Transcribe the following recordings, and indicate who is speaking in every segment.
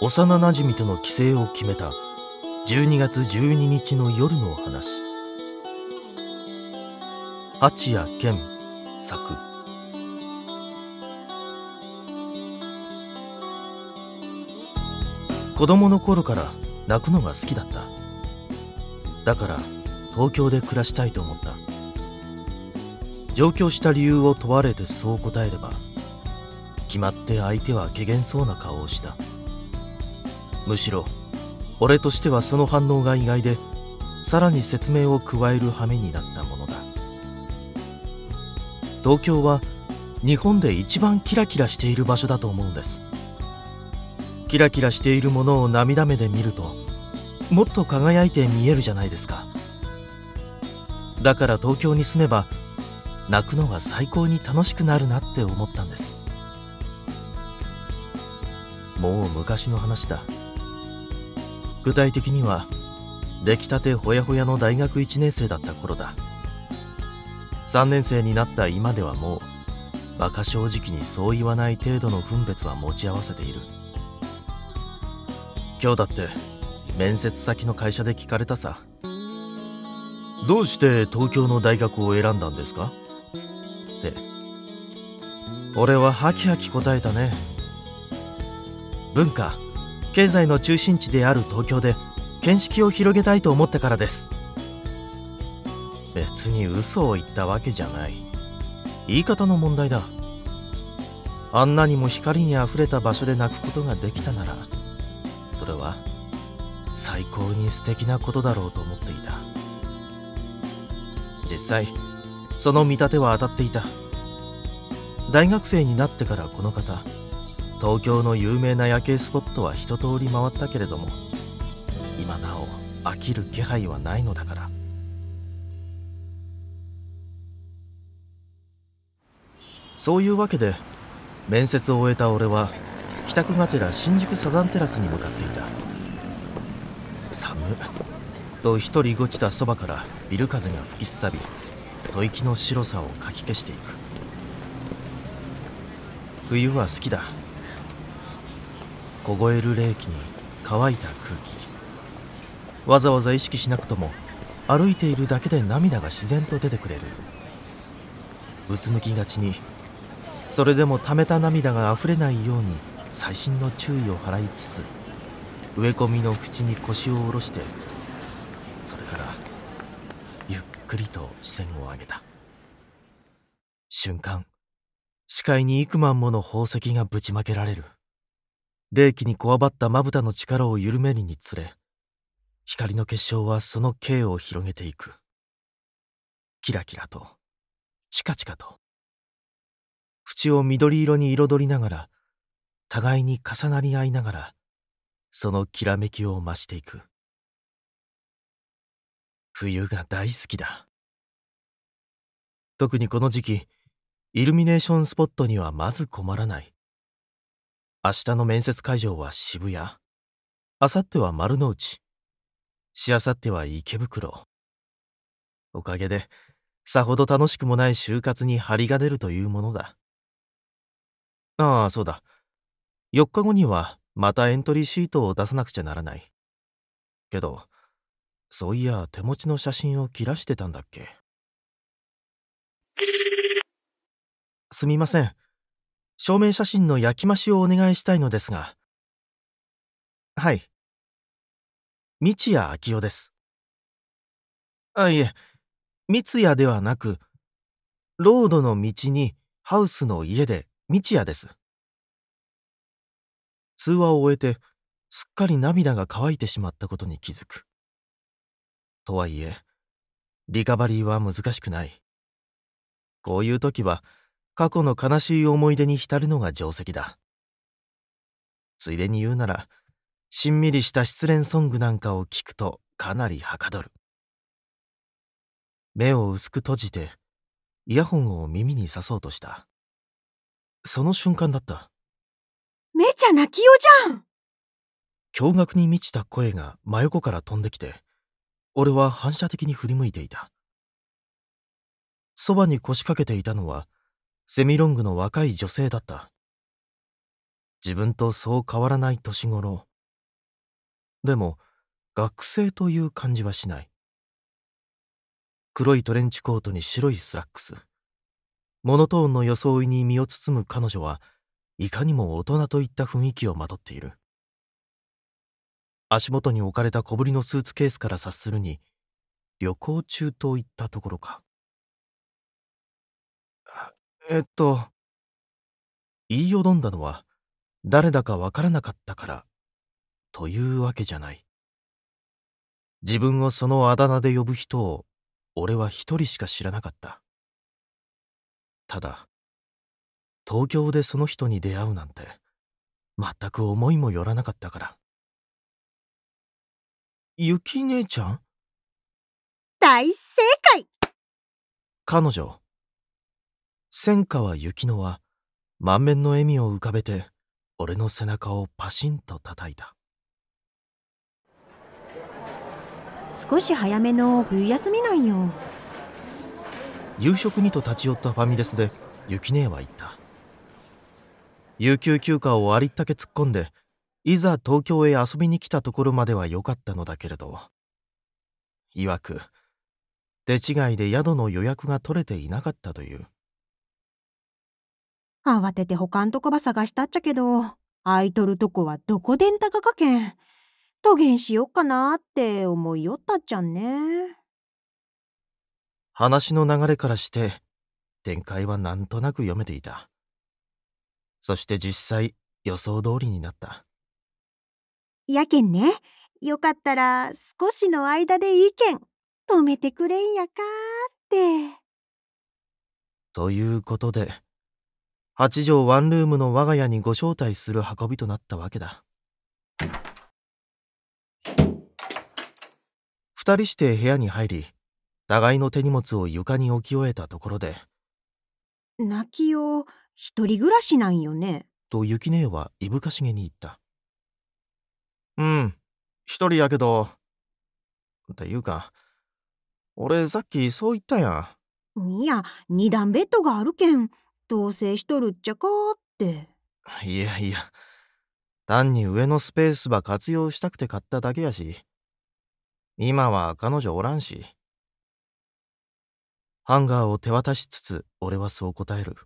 Speaker 1: 幼なじみとの帰省を決めた12月12日の夜の話。八谷健作。子供の頃から泣くのが好きだった。だから東京で暮らしたいと思った。上京した理由を問われてそう答えれば決まって相手は怪げそうな顔をした。むしろ俺としてはその反応が意外でさらに説明を加える羽目になったものだ。東京は日本で一番キラキラしている場所だと思うんです。キラキラしているものを涙目で見るともっと輝いて見えるじゃないですか。だから東京に住めば泣くのが最高に楽しくなるなって思ったんです。もう昔の話だ。具体的には出来たてほやほやの大学1年生だった頃だ。3年生になった今ではもう馬鹿正直にそう言わない程度の分別は持ち合わせている。今日だって面接先の会社で聞かれたさ。どうして東京の大学を選んだんですか？って。俺はハキハキ答えたね。文化経済の中心地である東京で見識を広げたいと思ったからです。別に嘘を言ったわけじゃない。言い方の問題だ。あんなにも光にあふれた場所で泣くことができたならそれは最高に素敵なことだろうと思っていた。実際その見立ては当たっていた。大学生になってからこの方東京の有名な夜景スポットは一通り回ったけれども今なお飽きる気配はないのだから。そういうわけで面接を終えた俺は帰宅がてら新宿サザンテラスに向かっていた。寒と一人ごちたそばからビル風が吹きすさび吐息の白さをかき消していく。冬は好きだ。凍える冷気に乾いた空気。わざわざ意識しなくとも歩いているだけで涙が自然と出てくれる。うつむきがちにそれでも溜めた涙があふれないように細心の注意を払いつつ植え込みの縁に腰を下ろしてそれからゆっくりと視線を上げた。瞬間視界に幾万もの宝石がぶちまけられる。冷気にこわばったまぶたの力を緩めるにつれ光の結晶はその径を広げていく。キラキラとチカチカと縁を緑色に彩りながら互いに重なり合いながらそのきらめきを増していく。冬が大好きだ。特にこの時期イルミネーションスポットにはまず困らない。明日の面接会場は渋谷。明後日は丸の内。しあさっては池袋。おかげでさほど楽しくもない就活に張りが出るというものだ。ああそうだ。4日後にはまたエントリーシートを出さなくちゃならない。けどそういや手持ちの写真を切らしてたんだっけ。すみません。証明写真の焼き増しをお願いしたいのですが。はい。道谷昭夫です。あいえ。三谷ではなくロードの道にハウスの家で道谷です。通話を終えてすっかり涙が乾いてしまったことに気づく。とはいえリカバリーは難しくない。こういう時は過去の悲しい思い出に浸るのが定石だ。ついでに言うならしんみりした失恋ソングなんかを聞くとかなりはかどる。目を薄く閉じてイヤホンを耳に刺そうとした。その瞬間だった。
Speaker 2: めちゃ泣きよじゃん。
Speaker 1: 驚愕に満ちた声が真横から飛んできて俺は反射的に振り向いていた。そばに腰掛けていたのはセミロングの若い女性だった自分とそう変わらない年頃。でも、学生という感じはしない。黒いトレンチコートに白いスラックス。モノトーンの装いに身を包む彼女はいかにも大人といった雰囲気をまとっている。足元に置かれた小ぶりのスーツケースから察するに、旅行中といったところか。えっと、言いよどんだのは、誰だかわからなかったから、というわけじゃない。自分をそのあだ名で呼ぶ人を、俺は一人しか知らなかった。ただ、東京でその人に出会うなんて、全く思いもよらなかったから。ゆき姉ちゃん？
Speaker 2: 大正解
Speaker 1: 彼女、千川幸乃は満面の笑みを浮かべて俺の背中をパシンと叩いた。
Speaker 2: 少し早めの冬休みなんよ。
Speaker 1: 夕食にと立ち寄ったファミレスで雪姉は言った。有給休暇をありったけ突っ込んでいざ東京へ遊びに来たところまでは良かったのだけれど。いわく手違いで宿の予約が取れていなかったという
Speaker 2: 慌てて他んとこば探したっちゃけど空いとるとこはどこでんたかかけん。とげんしよっかなって思いよったっちゃんね。
Speaker 1: 話の流れからして展開はなんとなく読めていた。そして実際予想通りになった。
Speaker 2: やけんね、よかったら少しの間でいいけん、止めてくれんやかーって。
Speaker 1: ということで、八畳ワンルームの我が家にご招待する運びとなったわけだ。二人して部屋に入り、互いの手荷物を床に置き終えたところで、
Speaker 2: 泣きよ、一人暮らしなんよね。
Speaker 1: と雪姉はいぶかしげに言った。うん、一人やけど。っていうか、俺さっきそう言ったや
Speaker 2: ん。いや、二段ベッドがあるけん、同棲しとるっちゃかって。
Speaker 1: いやいや、単に上のスペースば活用したくて買っただけやし。今は彼女おらんし。ハンガーを手渡しつつ、俺はそう答える。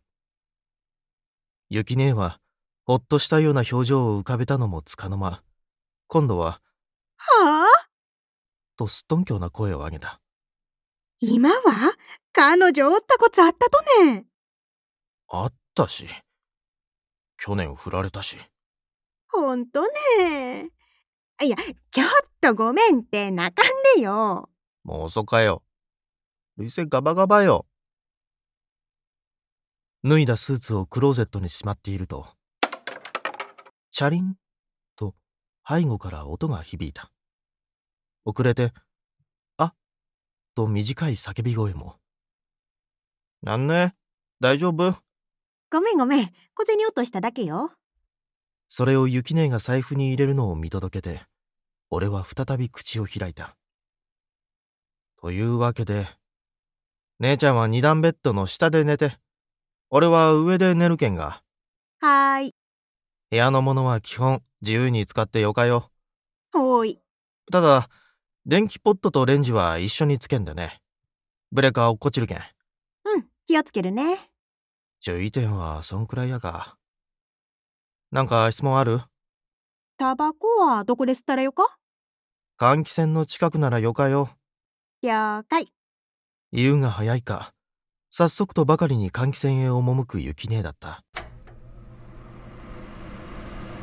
Speaker 1: 雪姉は、ほっとしたような表情を浮かべたのもつかの間。今度は、
Speaker 2: はあ？
Speaker 1: とすっとんきょうな声を上げた。
Speaker 2: 今は彼女おったこつあったとね。
Speaker 1: あったし。去年振られたし。
Speaker 2: ほんとね。いや、ちょっとごめんって泣かんでよ。
Speaker 1: もう遅かよ。累戦ガバガバよ。脱いだスーツをクローゼットにしまっていると、チャリン背後から音が響いた。遅れて、あと短い叫び声も。なんね大丈夫？
Speaker 2: ごめんごめん。小銭落としただけよ。
Speaker 1: それを雪姉が財布に入れるのを見届けて、俺は再び口を開いた。というわけで、姉ちゃんは二段ベッドの下で寝て、俺は上で寝るけんが。
Speaker 2: はーい。
Speaker 1: 部屋のものは基本自由に使ってよかよ。
Speaker 2: ほーい。
Speaker 1: ただ、電気ポットとレンジは一緒につけんでね。ブレーカー落っこちるけん。
Speaker 2: うん、気をつけるね。
Speaker 1: 注意点はそんくらいやか。なんか質問ある？
Speaker 2: タバコはどこで吸ったらよか？
Speaker 1: 換気扇の近くならよかよ。
Speaker 2: 了解。
Speaker 1: 言うが早いか。早速とばかりに換気扇へ赴く雪姉だった。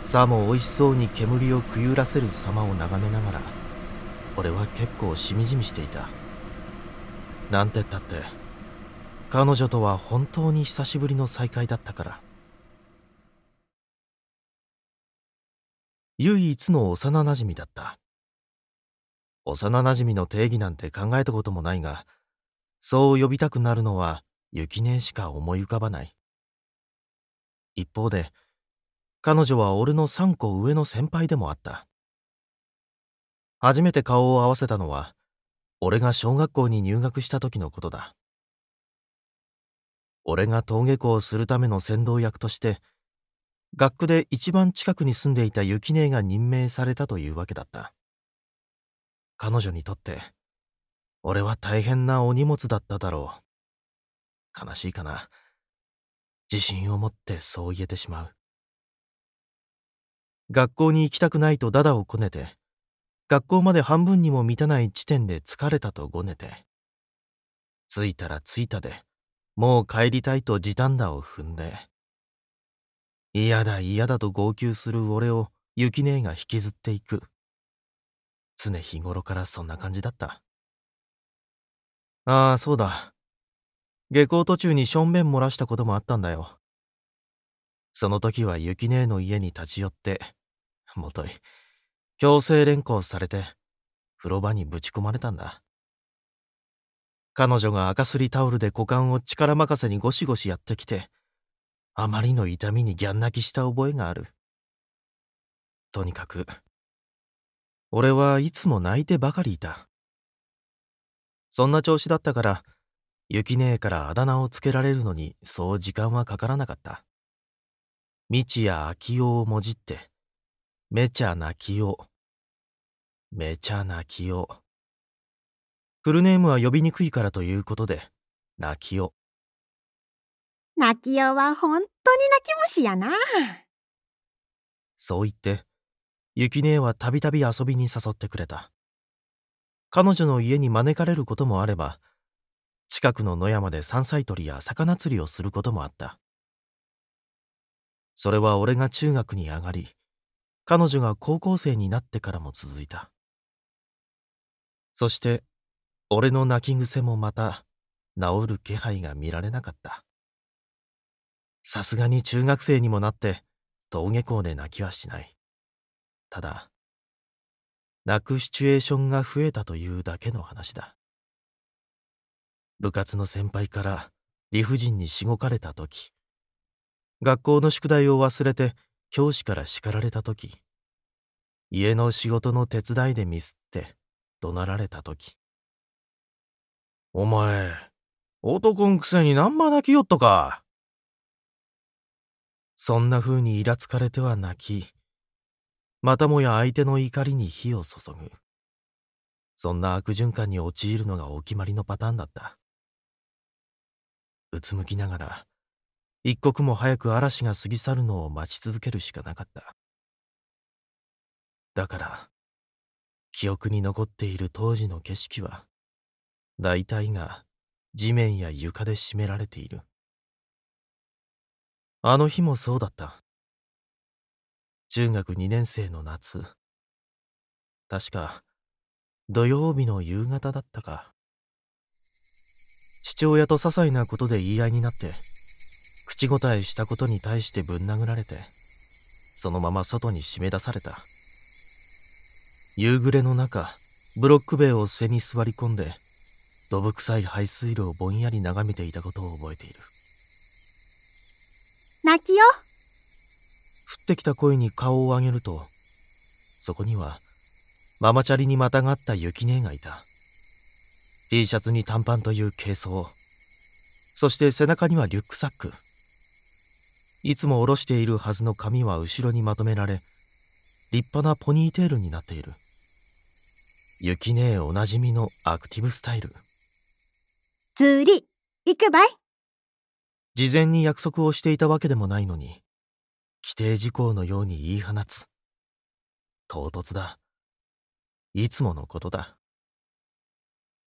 Speaker 1: さも美味しそうに煙をくゆらせる様を眺めながら俺は結構しみじみしていたなんてったって彼女とは本当に久しぶりの再会だったから唯一の幼なじみだった幼なじみの定義なんて考えたこともないがそう呼びたくなるのは雪姉しか思い浮かばない一方で彼女は俺の3個上の先輩でもあった。初めて顔を合わせたのは、俺が小学校に入学した時のことだ。俺が登下校するための先導役として、学区で一番近くに住んでいた雪姉が任命されたというわけだった。彼女にとって、俺は大変なお荷物だっただろう。悲しいかな。自信を持ってそう言えてしまう。学校に行きたくないとダダをこねて、学校まで半分にも満たない地点で疲れたとごねて、着いたら着いたで、もう帰りたいと時短打を踏んで、嫌だ嫌だと号泣する俺を雪姉が引きずっていく。常日頃からそんな感じだった。ああ、そうだ。下校途中にしょんべん漏らしたこともあったんだよ。その時は雪姉の家に立ち寄って、もとい、強制連行されて、風呂場にぶち込まれたんだ。彼女が赤すりタオルで股間を力任せにゴシゴシやってきて、あまりの痛みにギャン泣きした覚えがある。とにかく、俺はいつも泣いてばかりいた。そんな調子だったから、雪姉からあだ名をつけられるのにそう時間はかからなかった。道や秋代をもじって、めちゃ泣きよ。めちゃ泣きよ。フルネームは呼びにくいからということで、泣きよ。
Speaker 2: 泣きよは本当に泣き虫やな。
Speaker 1: そう言って、雪姉はたびたび遊びに誘ってくれた。彼女の家に招かれることもあれば、近くの野山で山菜採りや魚釣りをすることもあった。それは俺が中学に上がり、彼女が高校生になってからも続いた。そして、俺の泣き癖もまた、治る気配が見られなかった。さすがに中学生にもなって、登下校で泣きはしない。ただ、泣くシチュエーションが増えたというだけの話だ。部活の先輩から理不尽にしごかれた時、学校の宿題を忘れて教師から叱られた時、家の仕事の手伝いでミスって怒鳴られた時、お前、男んくせに何ば泣きよっとか。そんな風にイラつかれては泣き、またもや相手の怒りに火を注ぐ。そんな悪循環に陥るのがお決まりのパターンだった。うつむきながら、一刻も早く嵐が過ぎ去るのを待ち続けるしかなかった。だから、記憶に残っている当時の景色は、大体が地面や床で占められている。あの日もそうだった。中学2年生の夏。確か、土曜日の夕方だったか。父親と些細なことで言い合いになって、口答えしたことに対してぶん殴られて、そのまま外に締め出された。夕暮れの中、ブロック塀を背に座り込んで、どぶ臭い排水路をぼんやり眺めていたことを覚えている。
Speaker 2: 泣きよ
Speaker 1: 降ってきた声に顔を上げると、そこには、ママチャリにまたがった雪姉がいた。T シャツに短パンという軽装。そして背中にはリュックサック。いつも下ろしているはずの髪は後ろにまとめられ、立派なポニーテールになっている。雪姉おなじみのアクティブスタイル。
Speaker 2: 釣り、行くばい
Speaker 1: 事前に約束をしていたわけでもないのに、規定事項のように言い放つ。唐突だ。いつものことだ。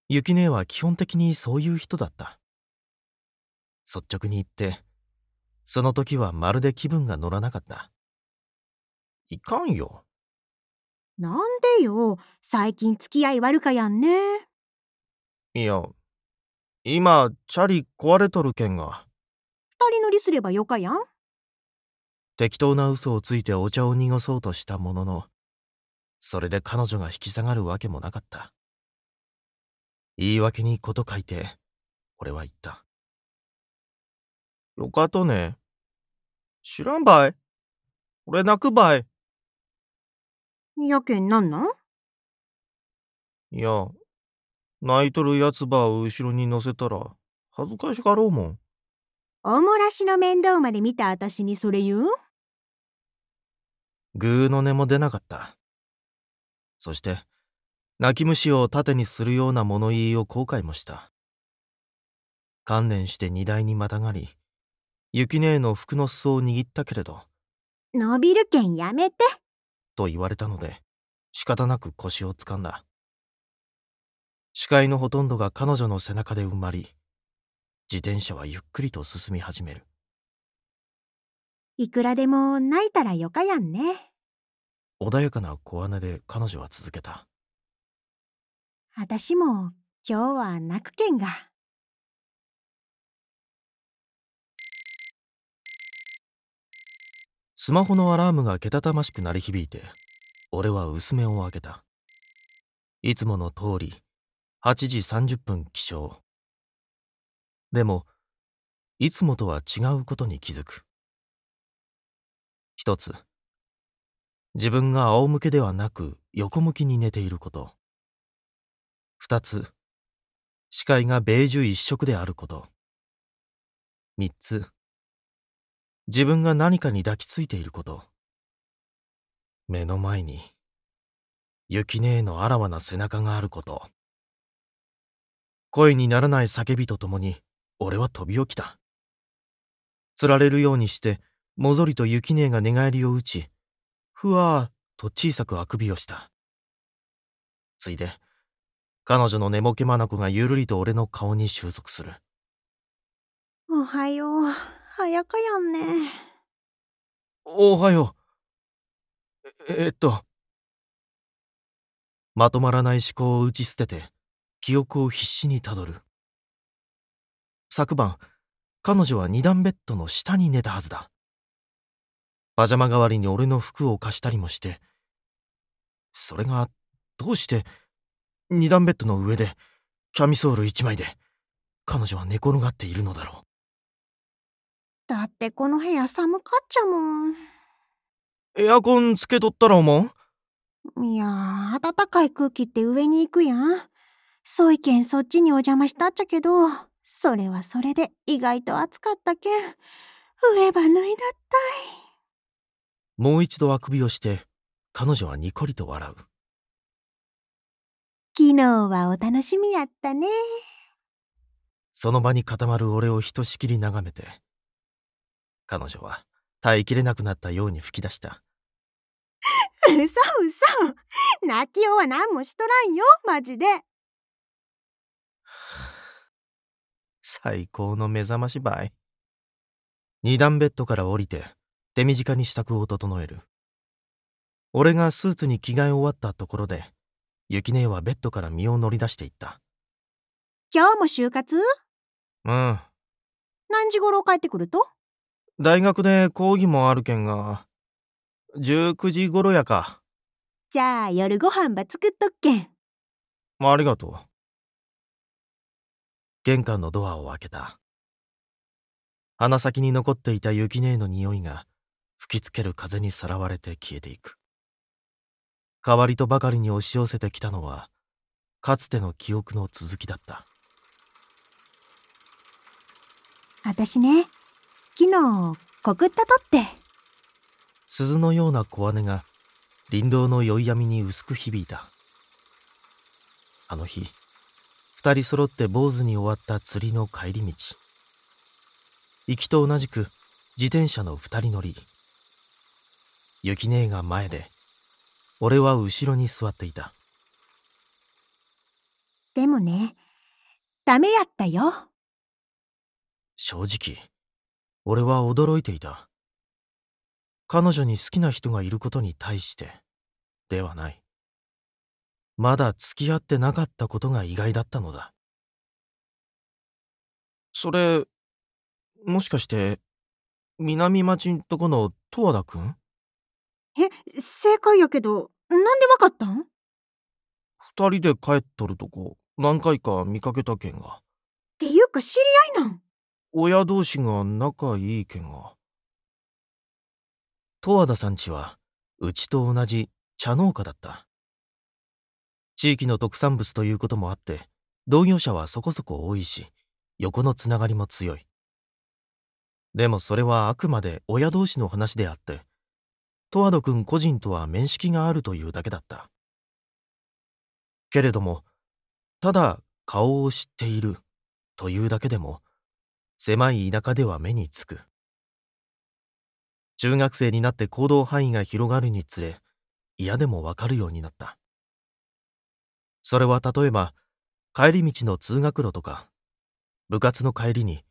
Speaker 1: 雪姉は基本的にそういう人だった。率直に言って、その時はまるで気分が乗らなかった。いかんよ。
Speaker 2: なんでよ、最近付き合い悪かやんね。
Speaker 1: いや、今、チャリ壊れとるけんが。
Speaker 2: 二人乗りすればよかやん。
Speaker 1: 適当な嘘をついてお茶を濁そうとしたものの、それで彼女が引き下がるわけもなかった。言い訳にこと書いて、俺は言った。よかとね。知らんばい。俺泣くばい。
Speaker 2: やけんなんなん？
Speaker 1: いや、泣いとるやつばを後ろに乗せたら、恥ずかしがろうもん。
Speaker 2: おもらしの面倒まで見た私にそれ言う？ん
Speaker 1: ぐうの音も出なかった。そして、泣き虫を盾にするような物言いを後悔もした。観念して荷台にまたがり、雪姉の服の裾を握ったけれど、
Speaker 2: 伸びるけんやめて。
Speaker 1: と言われたので、仕方なく腰をつかんだ。視界のほとんどが彼女の背中で埋まり、自転車はゆっくりと進み始める。
Speaker 2: いくらでも泣いたらよかやんね。
Speaker 1: 穏やかな小姉で彼女は続けた。
Speaker 2: あたしも今日は泣くけんが。
Speaker 1: スマホのアラームがけたたましく鳴り響いて、俺は薄目を開けた。いつもの通り、8時30分起床。でも、いつもとは違うことに気づく。一つ、自分が仰向けではなく横向きに寝ていること。二つ、視界がベージュ一色であること。三つ、自分が何かに抱きついていること。目の前に、雪姉のあらわな背中があること。声にならない叫びとともに、俺は飛び起きた。釣られるようにして、もぞりと雪姉が寝返りを打ち、ふわーっと小さくあくびをした。ついで、彼女の寝ぼけ眼がゆるりと俺の顔に収束する。
Speaker 2: おはよう。早かやんね。
Speaker 1: おはよう。え、えっと。まとまらない思考を打ち捨てて、記憶を必死にたどる。昨晩、彼女は二段ベッドの下に寝たはずだ。パジャマ代わりに俺の服を貸したりもして、それが、どうして、二段ベッドの上で、キャミソール一枚で、彼女は寝転がっているのだろう。
Speaker 2: だってこの部屋寒かっちゃもん。
Speaker 1: エアコンつけとったら思
Speaker 2: う？いやー、暖かい空気って上に行くやん。そういけんそっちにお邪魔したっちゃけど、それはそれで意外と暑かったけん、上ば脱いだったい。
Speaker 1: もう一度あくびをして、彼女はにこりと笑う。
Speaker 2: 昨日はお楽しみやったね。
Speaker 1: その場に固まる俺をひとしきり眺めて、彼女は耐えきれなくなったように吹き出した。
Speaker 2: うそうそ。泣きようは何もしとらんよ、マジで。
Speaker 1: 最高の目覚ましばい。二段ベッドから降りて、手短に支度を整える。俺がスーツに着替え終わったところで、雪姉はベッドから身を乗り出していった。
Speaker 2: 今日も就活？
Speaker 1: うん。
Speaker 2: 何時頃帰ってくると？
Speaker 1: 大学で講義もあるけんが、19時頃やか。
Speaker 2: じゃあ夜ご飯ば作っとっけん。
Speaker 1: ありがとう。玄関のドアを開けた。鼻先に残っていた雪姉の匂いが吹きつける風にさらわれて消えていく。代わりとばかりに押し寄せてきたのは、かつての記憶の続きだった。
Speaker 2: あたしね、昨日告ったとって。
Speaker 1: 鈴のような小姉が林道の宵闇に薄く響いた。あの日、二人揃って坊主に終わった釣りの帰り道。行きと同じく自転車の二人乗り。雪姉が前で、俺は後ろに座っていた。
Speaker 2: でもね、ダメやったよ。
Speaker 1: 正直、俺は驚いていた。彼女に好きな人がいることに対して、ではない。まだ付き合ってなかったことが意外だったのだ。それ、もしかして、南町んとこの十和田くん？
Speaker 2: え、正解やけど、なんでわかったん？
Speaker 1: 二人で帰っとるとこ、何回か見かけたけんが。
Speaker 2: っていうか知り合いなん？
Speaker 1: 親同士が仲いいけんが。十和田さんちは、うちと同じ茶農家だった。地域の特産物ということもあって、同業者はそこそこ多いし、横のつながりも強い。でもそれはあくまで親同士の話であって、トワド君個人とは面識があるというだけだった。けれどもただ顔を知っているというだけでも狭い田舎では目につく。中学生になって行動範囲が広がるにつれ嫌でもわかるようになった。それは例えば帰り道の通学路とか部活の帰りに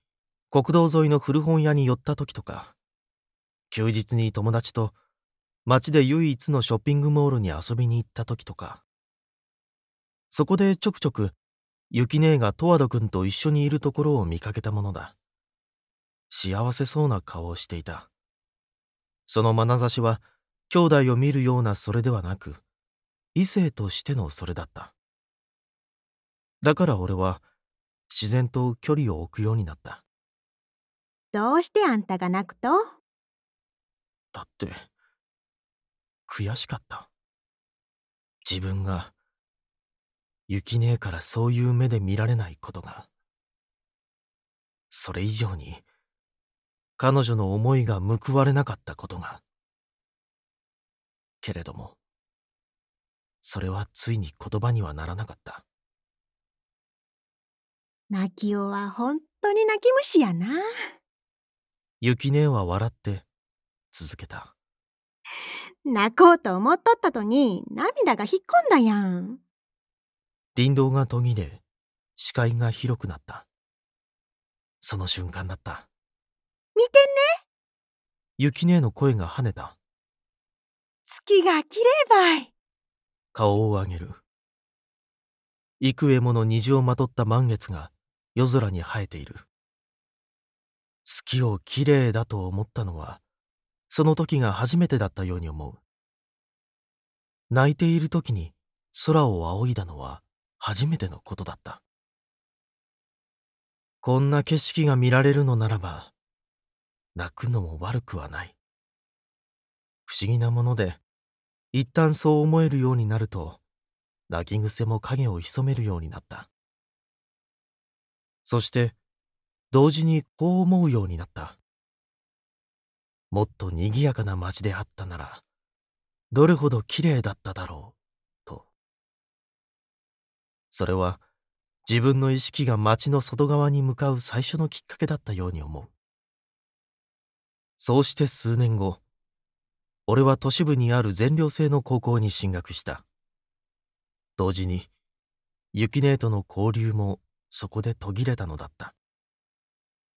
Speaker 1: 国道沿いの古本屋に寄った時とか休日に友達と街で唯一のショッピングモールに遊びに行った時とかそこでちょくちょく雪姉が十和田君と一緒にいるところを見かけたものだ。幸せそうな顔をしていた。その眼差しは兄弟を見るようなそれではなく異性としてのそれだった。だから俺は自然と距離を置くようになった。
Speaker 2: どうしてあんたが泣くと？
Speaker 1: だって悔しかった。自分が雪姉からそういう目で見られないことが。それ以上に彼女の思いが報われなかったことが。けれどもそれはついに言葉にはならなかった
Speaker 2: 泣きおは本当に泣き虫やな。
Speaker 1: 雪姉は笑って続けた。
Speaker 2: 泣こうと思っとったとに涙が引っ込んだやん。
Speaker 1: 林道が途切れ視界が広くなった。その瞬間だった。
Speaker 2: 見てね。
Speaker 1: 雪姉の声が跳ねた。
Speaker 2: 月が綺麗ばい。
Speaker 1: 顔を上げる。幾重もの虹をまとった満月が夜空に生えている。月をきれいだと思ったのはその時が初めてだったように思う。泣いている時に空を仰いだのは初めてのことだった。こんな景色が見られるのならば泣くのも悪くはない。不思議なもので一旦そう思えるようになると泣き癖も影を潜めるようになった。そして同時にこう思うようになった。もっと賑やかな街であったならどれほど綺麗だっただろうと。それは自分の意識が街の外側に向かう最初のきっかけだったように思う。そうして数年後俺は都市部にある全寮制の高校に進学した。同時に雪姉との交流もそこで途切れたのだった。